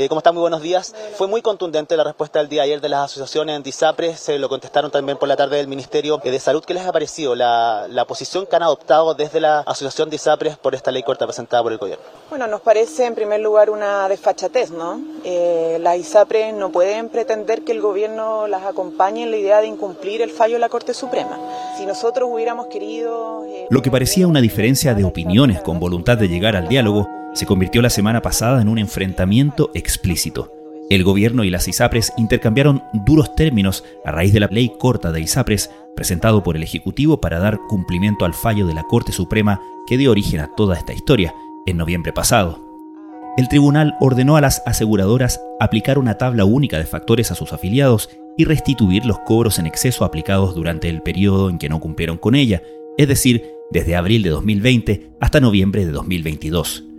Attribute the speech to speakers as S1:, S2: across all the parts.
S1: Eh, ¿Cómo está? Muy buenos días. Fue muy contundente la respuesta del día ayer de las asociaciones anti-ISAPRES, se lo contestaron también por la tarde del Ministerio de Salud. ¿Qué les ha parecido la, la posición que han adoptado desde la Asociación de ISAPRES por esta ley corta presentada por el gobierno?
S2: Bueno, nos parece en primer lugar una desfachatez, ¿no? Eh, las ISAPRES no pueden pretender que el gobierno las acompañe en la idea de incumplir el fallo de la Corte Suprema. Si nosotros hubiéramos querido...
S3: Eh, lo que parecía una diferencia de opiniones con voluntad de llegar al diálogo se convirtió la semana pasada en un enfrentamiento explícito. El gobierno y las ISAPRES intercambiaron duros términos a raíz de la ley corta de ISAPRES presentado por el Ejecutivo para dar cumplimiento al fallo de la Corte Suprema que dio origen a toda esta historia en noviembre pasado. El tribunal ordenó a las aseguradoras aplicar una tabla única de factores a sus afiliados y restituir los cobros en exceso aplicados durante el periodo en que no cumplieron con ella, es decir, desde abril de 2020 hasta noviembre de 2022.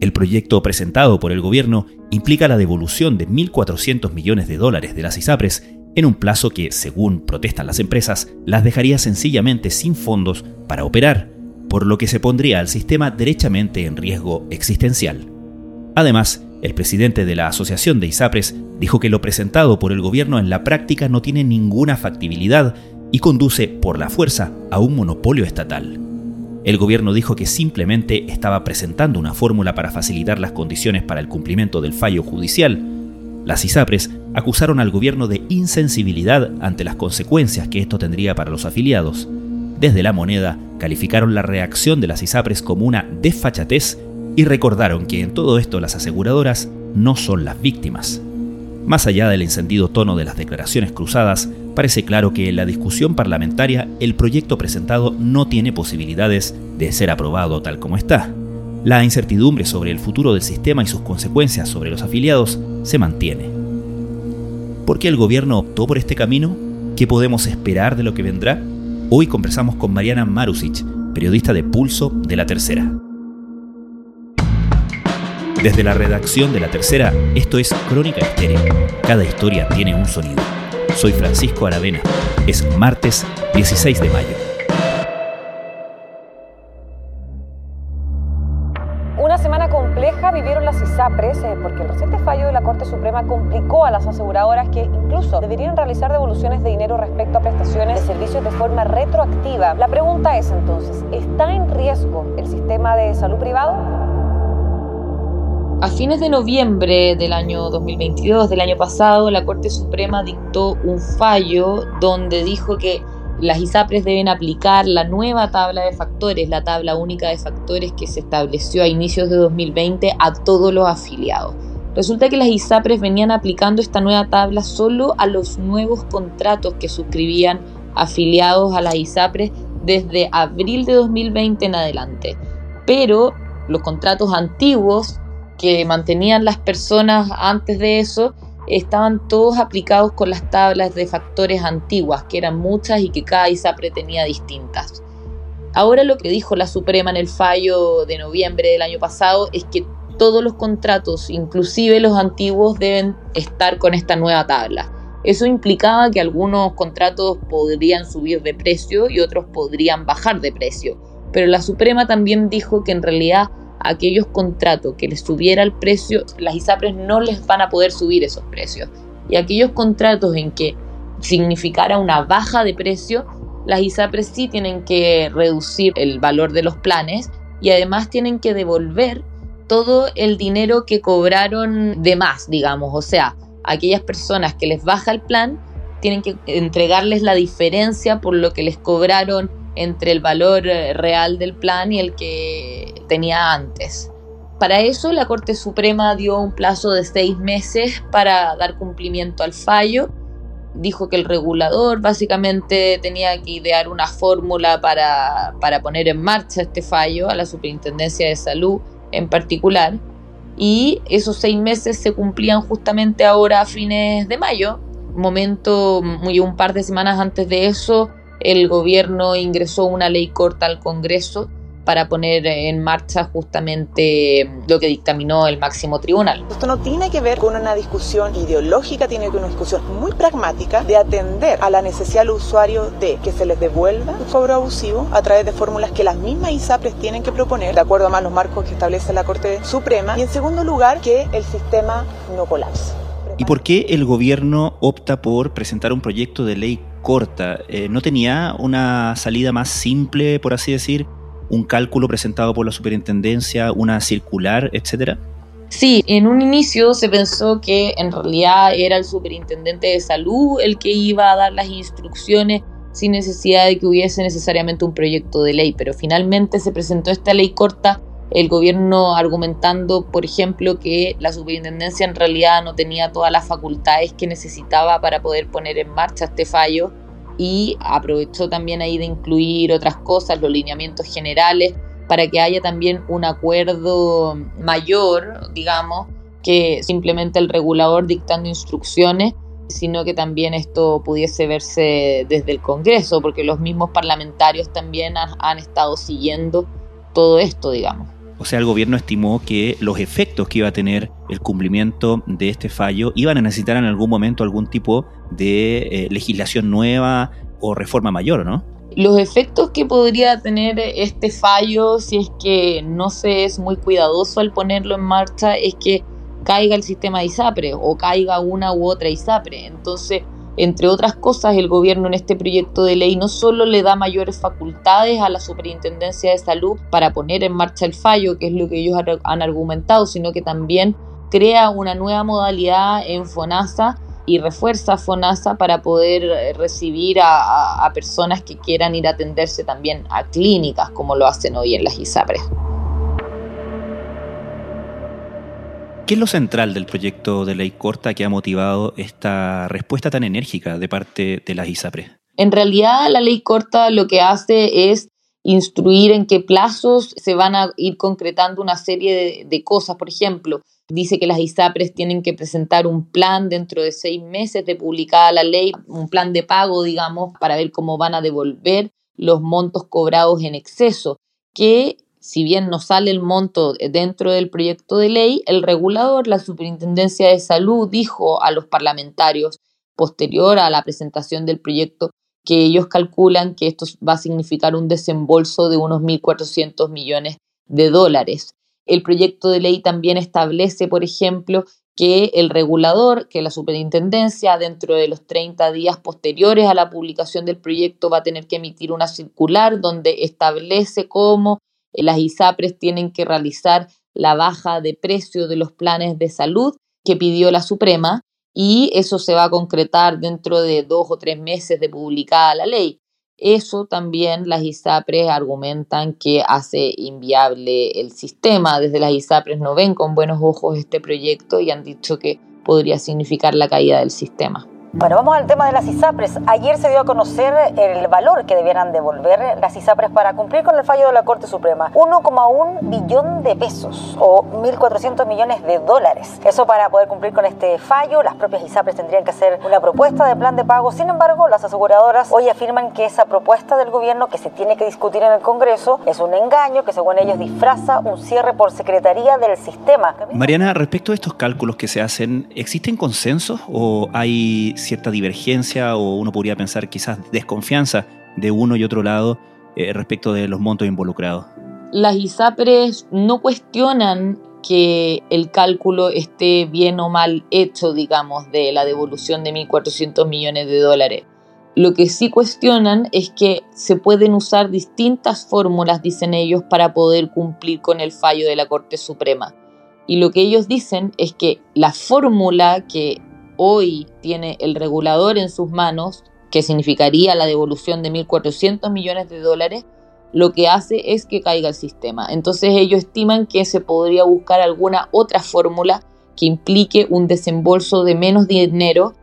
S3: El proyecto presentado por el gobierno implica la devolución de 1.400 millones de dólares de las ISAPRES en un plazo que, según protestan las empresas, las dejaría sencillamente sin fondos para operar, por lo que se pondría al sistema derechamente en riesgo existencial. Además, el presidente de la Asociación de ISAPRES dijo que lo presentado por el gobierno en la práctica no tiene ninguna factibilidad y conduce por la fuerza a un monopolio estatal. El gobierno dijo que simplemente estaba presentando una fórmula para facilitar las condiciones para el cumplimiento del fallo judicial. Las ISAPRES acusaron al gobierno de insensibilidad ante las consecuencias que esto tendría para los afiliados. Desde la moneda calificaron la reacción de las ISAPRES como una desfachatez y recordaron que en todo esto las aseguradoras no son las víctimas. Más allá del encendido tono de las declaraciones cruzadas, parece claro que en la discusión parlamentaria el proyecto presentado no tiene posibilidades de ser aprobado tal como está. La incertidumbre sobre el futuro del sistema y sus consecuencias sobre los afiliados se mantiene. ¿Por qué el gobierno optó por este camino? ¿Qué podemos esperar de lo que vendrá? Hoy conversamos con Mariana Marusic, periodista de Pulso de La Tercera. Desde la redacción de La Tercera, esto es Crónica Estéreo. Cada historia tiene un sonido. Soy Francisco Aravena. Es martes 16 de mayo.
S4: Una semana compleja vivieron las ISAPRES eh, porque el reciente fallo de la Corte Suprema complicó a las aseguradoras que incluso deberían realizar devoluciones de dinero respecto a prestaciones de servicios de forma retroactiva. La pregunta es entonces, ¿está en riesgo el sistema de salud privado?
S5: A fines de noviembre del año 2022, del año pasado, la Corte Suprema dictó un fallo donde dijo que las ISAPRES deben aplicar la nueva tabla de factores, la tabla única de factores que se estableció a inicios de 2020 a todos los afiliados. Resulta que las ISAPRES venían aplicando esta nueva tabla solo a los nuevos contratos que suscribían afiliados a las ISAPRES desde abril de 2020 en adelante. Pero los contratos antiguos que mantenían las personas antes de eso estaban todos aplicados con las tablas de factores antiguas, que eran muchas y que cada ISAPRE tenía distintas. Ahora lo que dijo la Suprema en el fallo de noviembre del año pasado es que todos los contratos, inclusive los antiguos, deben estar con esta nueva tabla. Eso implicaba que algunos contratos podrían subir de precio y otros podrían bajar de precio. Pero la Suprema también dijo que en realidad aquellos contratos que les subiera el precio, las ISAPRES no les van a poder subir esos precios. Y aquellos contratos en que significara una baja de precio, las ISAPRES sí tienen que reducir el valor de los planes y además tienen que devolver todo el dinero que cobraron de más, digamos. O sea, aquellas personas que les baja el plan tienen que entregarles la diferencia por lo que les cobraron entre el valor eh, real del plan y el que tenía antes. Para eso la Corte Suprema dio un plazo de seis meses para dar cumplimiento al fallo. Dijo que el regulador básicamente tenía que idear una fórmula para, para poner en marcha este fallo, a la Superintendencia de Salud en particular. Y esos seis meses se cumplían justamente ahora a fines de mayo, momento muy un par de semanas antes de eso el gobierno ingresó una ley corta al Congreso para poner en marcha justamente lo que dictaminó el máximo tribunal.
S2: Esto no tiene que ver con una discusión ideológica, tiene que ver con una discusión muy pragmática de atender a la necesidad del usuario de que se les devuelva el cobro abusivo a través de fórmulas que las mismas ISAPRES tienen que proponer, de acuerdo a los marcos que establece la Corte Suprema, y en segundo lugar, que el sistema no colapse.
S3: ¿Y por qué el gobierno opta por presentar un proyecto de ley corta? Eh, ¿No tenía una salida más simple, por así decir? ¿Un cálculo presentado por la superintendencia, una circular, etcétera?
S5: Sí, en un inicio se pensó que en realidad era el superintendente de salud el que iba a dar las instrucciones sin necesidad de que hubiese necesariamente un proyecto de ley, pero finalmente se presentó esta ley corta, el gobierno argumentando, por ejemplo, que la superintendencia en realidad no tenía todas las facultades que necesitaba para poder poner en marcha este fallo y aprovechó también ahí de incluir otras cosas, los lineamientos generales, para que haya también un acuerdo mayor, digamos, que simplemente el regulador dictando instrucciones, sino que también esto pudiese verse desde el Congreso, porque los mismos parlamentarios también han, estado siguiendo todo esto, digamos.
S3: O sea, el gobierno estimó que los efectos que iba a tener el cumplimiento de este fallo iban a necesitar en algún momento algún tipo de eh, legislación nueva o reforma mayor, ¿no?
S5: Los efectos que podría tener este fallo si es que no se es muy cuidadoso al ponerlo en marcha es que caiga el sistema de ISAPRE o caiga una u otra ISAPRE. Entonces, entre otras cosas, el gobierno en este proyecto de ley no solo le da mayores facultades a la Superintendencia de Salud para poner en marcha el fallo, que es lo que ellos han argumentado, sino que también crea una nueva modalidad en FONASA y refuerza FONASA para poder eh, recibir a, personas que quieran ir a atenderse también a clínicas, como lo hacen hoy en las ISAPRES.
S3: ¿Qué es lo central del proyecto de ley corta que ha motivado esta respuesta tan enérgica de parte de las ISAPRES?
S5: En realidad, la ley corta lo que hace es instruir en qué plazos se van a ir concretando una serie de cosas. Por ejemplo, Dice que las ISAPRES tienen que presentar un plan dentro de seis meses de publicada la ley, un plan de pago, digamos, para ver cómo van a devolver los montos cobrados en exceso, que si bien no sale el monto dentro del proyecto de ley, el regulador, la Superintendencia de Salud, dijo a los parlamentarios posterior a la presentación del proyecto que ellos calculan que esto va a significar un desembolso de unos 1.400 millones de dólares. El proyecto de ley también establece, por ejemplo, que el regulador, que la superintendencia, dentro de los 30 días posteriores a la publicación del proyecto, va a tener que emitir una circular donde establece cómo las ISAPRES tienen que realizar la baja de precio de los planes de salud que pidió la Suprema y eso se va a concretar dentro de dos o tres meses de publicada la ley. Eso también las ISAPRES argumentan que hace inviable el sistema. Desde las ISAPRES no ven con buenos ojos este proyecto y han dicho que podría significar la caída del sistema.
S4: Bueno, vamos al tema de las ISAPRES. Ayer se dio a conocer el valor que debieran devolver las ISAPRES para cumplir con el fallo de la Corte Suprema. 1,1 billón de pesos o 1.400 millones de dólares. Eso para poder cumplir con este fallo, las propias ISAPRES tendrían que hacer una propuesta de plan de pago. Sin embargo, las aseguradoras hoy afirman que esa propuesta del gobierno que se tiene que discutir en el Congreso es un engaño que según ellos disfraza un cierre por secretaría del sistema.
S3: Mariana, respecto a estos cálculos que se hacen, ¿existen consensos o hay cierta divergencia o uno podría pensar quizás desconfianza de uno y otro lado eh, respecto de los montos involucrados.
S5: Las ISAPRES no cuestionan que el cálculo esté bien o mal hecho, digamos, de la devolución de 1.400 millones de dólares. Lo que sí cuestionan es que se pueden usar distintas fórmulas, dicen ellos, para poder cumplir con el fallo de la Corte Suprema. Y lo que ellos dicen es que la fórmula que hoy tiene el regulador en sus manos, que significaría la devolución de 1.400 millones de dólares, lo que hace es que caiga el sistema. Entonces ellos estiman que se podría buscar alguna otra fórmula que implique un desembolso de menos dinero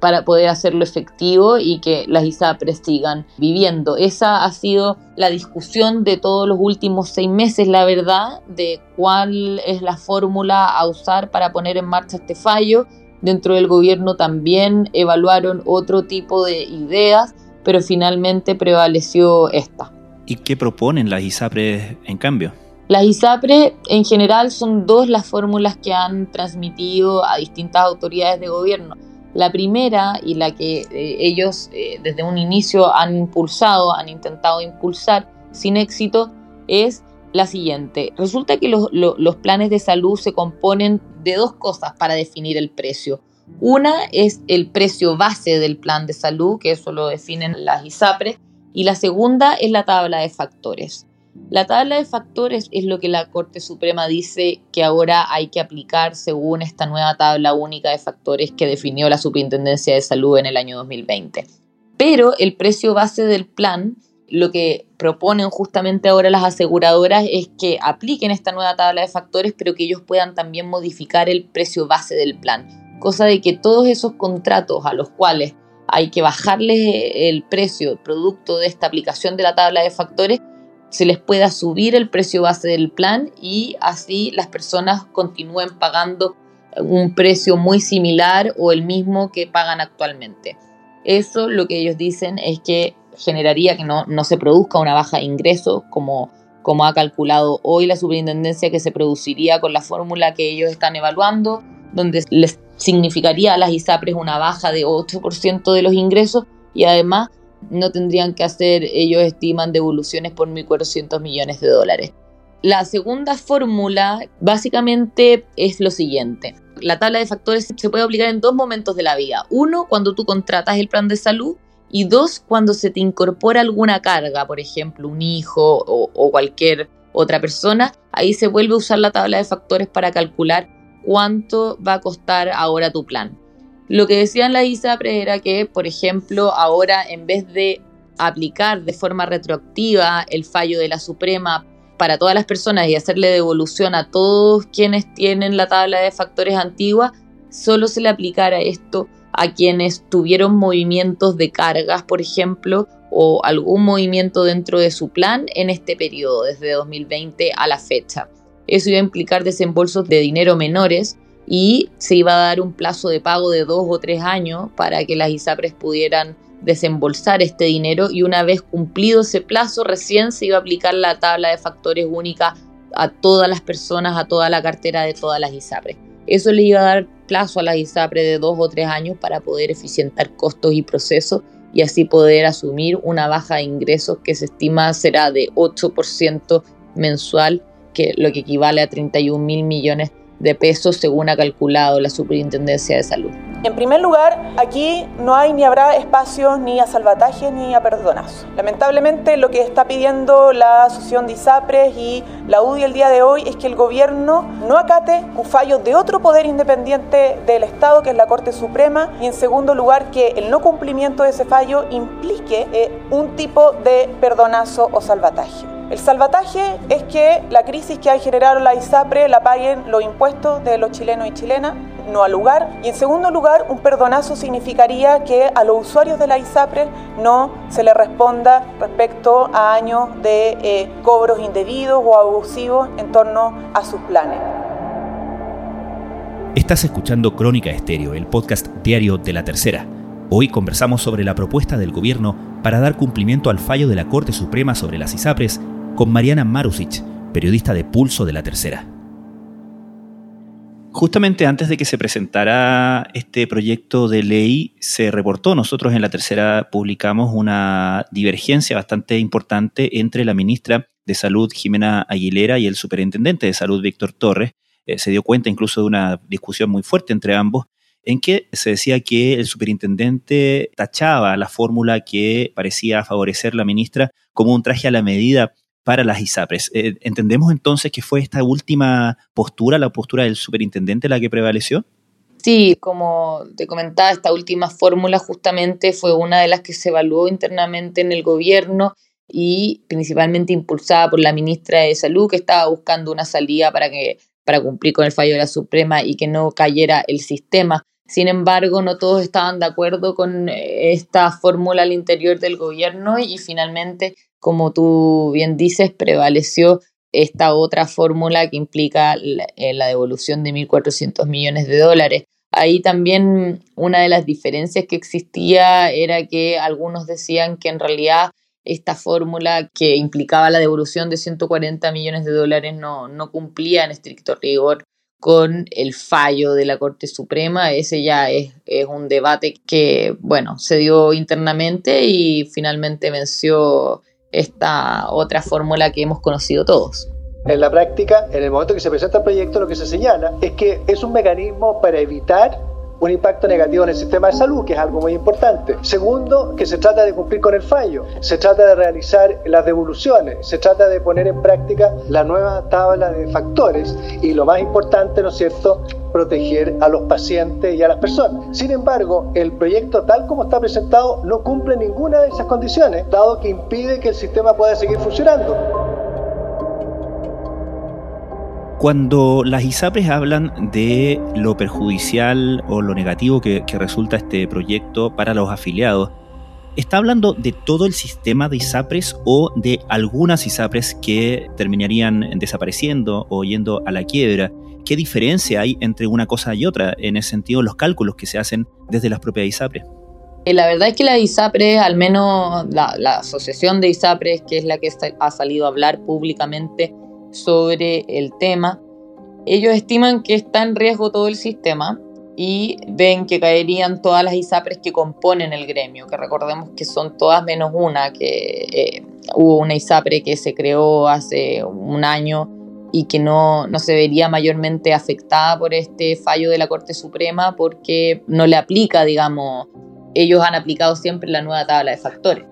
S5: para poder hacerlo efectivo y que las ISAPRES sigan viviendo. Esa ha sido la discusión de todos los últimos seis meses, la verdad, de cuál es la fórmula a usar para poner en marcha este fallo Dentro del gobierno también evaluaron otro tipo de ideas, pero finalmente prevaleció esta.
S3: ¿Y qué proponen las ISAPRES en cambio?
S5: Las ISAPRES en general son dos las fórmulas que han transmitido a distintas autoridades de gobierno. La primera y la que eh, ellos eh, desde un inicio han impulsado, han intentado impulsar sin éxito, es la siguiente. Resulta que los, planes de salud se componen de dos cosas para definir el precio. Una es el precio base del plan de salud, que eso lo definen las ISAPRES, y la segunda es la tabla de factores. La tabla de factores es lo que la Corte Suprema dice que ahora hay que aplicar según esta nueva tabla única de factores que definió la Superintendencia de Salud en el año 2020. Pero el precio base del plan, lo que proponen justamente ahora las aseguradoras es que apliquen esta nueva tabla de factores, pero que ellos puedan también modificar el precio base del plan. Cosa de que todos esos contratos a los cuales hay que bajarles el precio producto de esta aplicación de la tabla de factores, se les pueda subir el precio base del plan y así las personas continúen pagando un precio muy similar o el mismo que pagan actualmente. Eso lo que ellos dicen es que generaría que no, no se produzca una baja de ingresos como, como ha calculado hoy la superintendencia que se produciría con la fórmula que ellos están evaluando, donde les significaría a las ISAPRES una baja de 8% de los ingresos y además no tendrían que hacer, ellos estiman, devoluciones por 1.400 millones de dólares. La segunda fórmula básicamente es lo siguiente. La tabla de factores se puede aplicar en dos momentos de la vida. Uno, cuando tú contratas el plan de salud y dos, cuando se te incorpora alguna carga, por ejemplo, un hijo o, cualquier otra persona, ahí se vuelve a usar la tabla de factores para calcular cuánto va a costar ahora tu plan. Lo que decían la ISAPRE era que, por ejemplo, ahora en vez de aplicar de forma retroactiva el fallo de la Suprema para todas las personas y hacerle devolución a todos quienes tienen la tabla de factores antigua, solo se le aplicara esto a quienes tuvieron movimientos de cargas, por ejemplo, o algún movimiento dentro de su plan en este periodo, desde 2020 a la fecha. Eso iba a implicar desembolsos de dinero menores y se iba a dar un plazo de pago de dos o tres años para que las ISAPRES pudieran desembolsar este dinero y una vez cumplido ese plazo recién se iba a aplicar la tabla de factores única a todas las personas, a toda la cartera de todas las ISAPRES. Eso le iba a dar plazo a las ISAPRES de dos o tres años para poder eficientar costos y procesos y así poder asumir una baja de ingresos que se estima será de 8% mensual, que lo que equivale a 31 mil millones de pesos según ha calculado la Superintendencia de Salud.
S2: En primer lugar, aquí no hay ni habrá espacios ni a salvatajes ni a perdonazos. Lamentablemente lo que está pidiendo la Asociación de ISAPRES y la UDI el día de hoy es que el gobierno no acate un fallo de otro poder independiente del Estado, que es la Corte Suprema, y en segundo lugar que el no cumplimiento de ese fallo implique eh, un tipo de perdonazo o salvataje. El salvataje es que la crisis que ha generado la ISAPRE la paguen los impuestos de los chilenos y chilenas, no al lugar. Y en segundo lugar, un perdonazo significaría que a los usuarios de la ISAPRE no se les responda respecto a años de eh, cobros indebidos o abusivos en torno a sus planes.
S3: Estás escuchando Crónica Estéreo, el podcast diario de la Tercera. Hoy conversamos sobre la propuesta del gobierno para dar cumplimiento al fallo de la Corte Suprema sobre las ISAPRES con Mariana Marusic, periodista de Pulso de la Tercera. Justamente antes de que se presentara este proyecto de ley, se reportó, nosotros en la tercera publicamos una divergencia bastante importante entre la ministra de Salud, Jimena Aguilera, y el superintendente de Salud, Víctor Torres. Eh, se dio cuenta incluso de una discusión muy fuerte entre ambos, en que se decía que el superintendente tachaba la fórmula que parecía favorecer la ministra como un traje a la medida para las ISAPRES. Eh, ¿Entendemos entonces que fue esta última postura, la postura del superintendente, la que prevaleció?
S5: Sí, como te comentaba, esta última fórmula justamente fue una de las que se evaluó internamente en el gobierno y principalmente impulsada por la ministra de Salud, que estaba buscando una salida para, que, para cumplir con el fallo de la Suprema y que no cayera el sistema. Sin embargo, no todos estaban de acuerdo con esta fórmula al interior del gobierno y finalmente como tú bien dices, prevaleció esta otra fórmula que implica la, eh, devolución de 1.400 millones de dólares. Ahí también una de las diferencias que existía era que algunos decían que en realidad esta fórmula que implicaba la devolución de 140 millones de dólares no, no cumplía en estricto rigor con el fallo de la Corte Suprema. Ese ya es, es, un debate que, bueno, se dio internamente y finalmente venció esta otra fórmula que hemos conocido todos.
S6: En la práctica, en el momento que se presenta el proyecto, lo que se señala es que es un mecanismo para evitar un impacto negativo en el sistema de salud, que es algo muy importante. Segundo, que se trata de cumplir con el fallo, se trata de realizar las devoluciones, se trata de poner en práctica la nueva tabla de factores y lo más importante, ¿no es cierto?, proteger a los pacientes y a las personas. Sin embargo, el proyecto tal como está presentado no cumple ninguna de esas condiciones, dado que impide que el sistema pueda seguir funcionando.
S3: Cuando las ISAPRES hablan de lo perjudicial o lo negativo que, resulta este proyecto para los afiliados, ¿está hablando de todo el sistema de ISAPRES o de algunas ISAPRES que terminarían desapareciendo o yendo a la quiebra? ¿Qué diferencia hay entre una cosa y otra en ese sentido los cálculos que se hacen desde las propias ISAPRES?
S5: Eh, la verdad es que la ISAPRES, al menos la asociación de ISAPRES, que es la que ha salido a hablar públicamente, sobre el tema. Ellos estiman que está en riesgo todo el sistema y ven que caerían todas las ISAPRES que componen el gremio, que recordemos que son todas menos una, que eh, hubo una ISAPRE que se creó hace un año y que no, no se vería mayormente afectada por este fallo de la Corte Suprema porque no le aplica, digamos, ellos han aplicado siempre la nueva tabla de factores.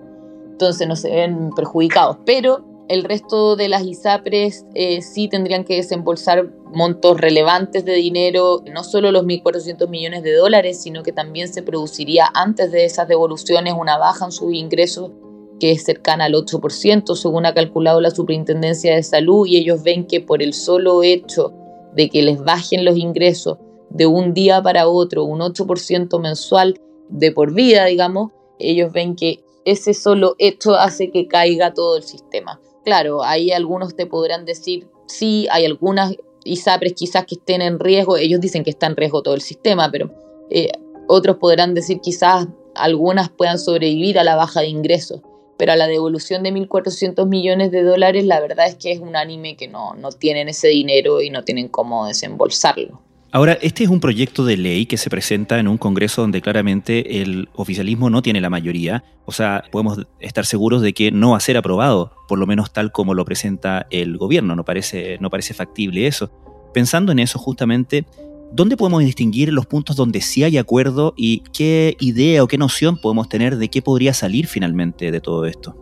S5: Entonces no se ven perjudicados, pero el resto de las ISAPRES eh, sí tendrían que desembolsar montos relevantes de dinero, no solo los 1.400 millones de dólares, sino que también se produciría antes de esas devoluciones una baja en sus ingresos que es cercana al 8%, según ha calculado la Superintendencia de Salud, y ellos ven que por el solo hecho de que les bajen los ingresos de un día para otro, un 8% mensual de por vida, digamos, ellos ven que ese solo hecho hace que caiga todo el sistema claro, ahí algunos te podrán decir, sí, hay algunas ISAPRES quizás que estén en riesgo, ellos dicen que está en riesgo todo el sistema, pero eh, otros podrán decir quizás algunas puedan sobrevivir a la baja de ingresos, pero a la devolución de 1.400 millones de dólares la verdad es que es un anime que no, no tienen ese dinero y no tienen cómo desembolsarlo.
S3: Ahora, este es un proyecto de ley que se presenta en un Congreso donde claramente el oficialismo no tiene la mayoría, o sea, podemos estar seguros de que no va a ser aprobado, por lo menos tal como lo presenta el gobierno, no parece, no parece factible eso. Pensando en eso justamente, ¿dónde podemos distinguir los puntos donde sí hay acuerdo y qué idea o qué noción podemos tener de qué podría salir finalmente de todo esto?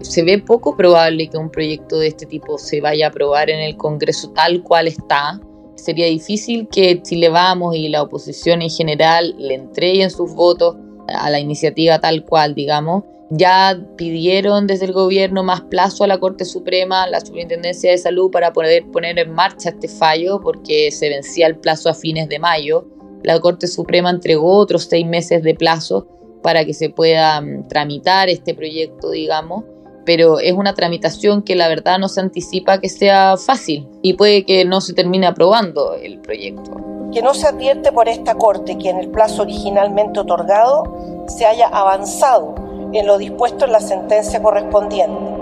S5: se ve poco probable que un proyecto de este tipo se vaya a aprobar en el Congreso tal cual está sería difícil que Chile Vamos y la oposición en general le entreguen sus votos a la iniciativa tal cual, digamos. Ya pidieron desde el gobierno más plazo a la Corte Suprema, la Superintendencia de Salud, para poder poner en marcha este fallo, porque se vencía el plazo a fines de mayo. La Corte Suprema entregó otros seis meses de plazo para que se pueda mm, tramitar este proyecto, digamos pero es una tramitación que la verdad no se anticipa que sea fácil y puede que no se termine aprobando el proyecto.
S7: Que no se advierte por esta Corte que en el plazo originalmente otorgado se haya avanzado en lo dispuesto en la sentencia correspondiente.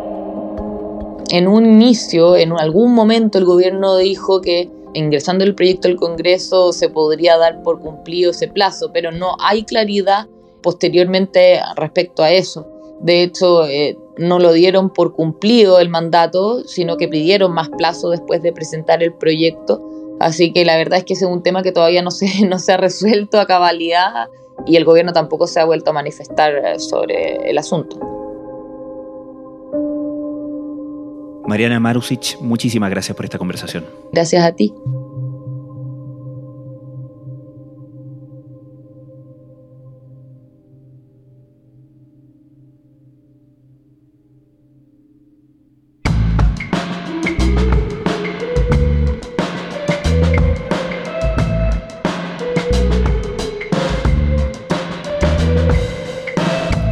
S5: En un inicio, en algún momento, el gobierno dijo que ingresando el proyecto al Congreso se podría dar por cumplido ese plazo, pero no hay claridad posteriormente respecto a eso. De hecho, eh, no lo dieron por cumplido el mandato, sino que pidieron más plazo después de presentar el proyecto. Así que la verdad es que ese es un tema que todavía no se, no se ha resuelto a cabalidad y el gobierno tampoco se ha vuelto a manifestar eh, sobre el asunto.
S3: Mariana Marusic, muchísimas gracias por esta conversación.
S5: Gracias a ti.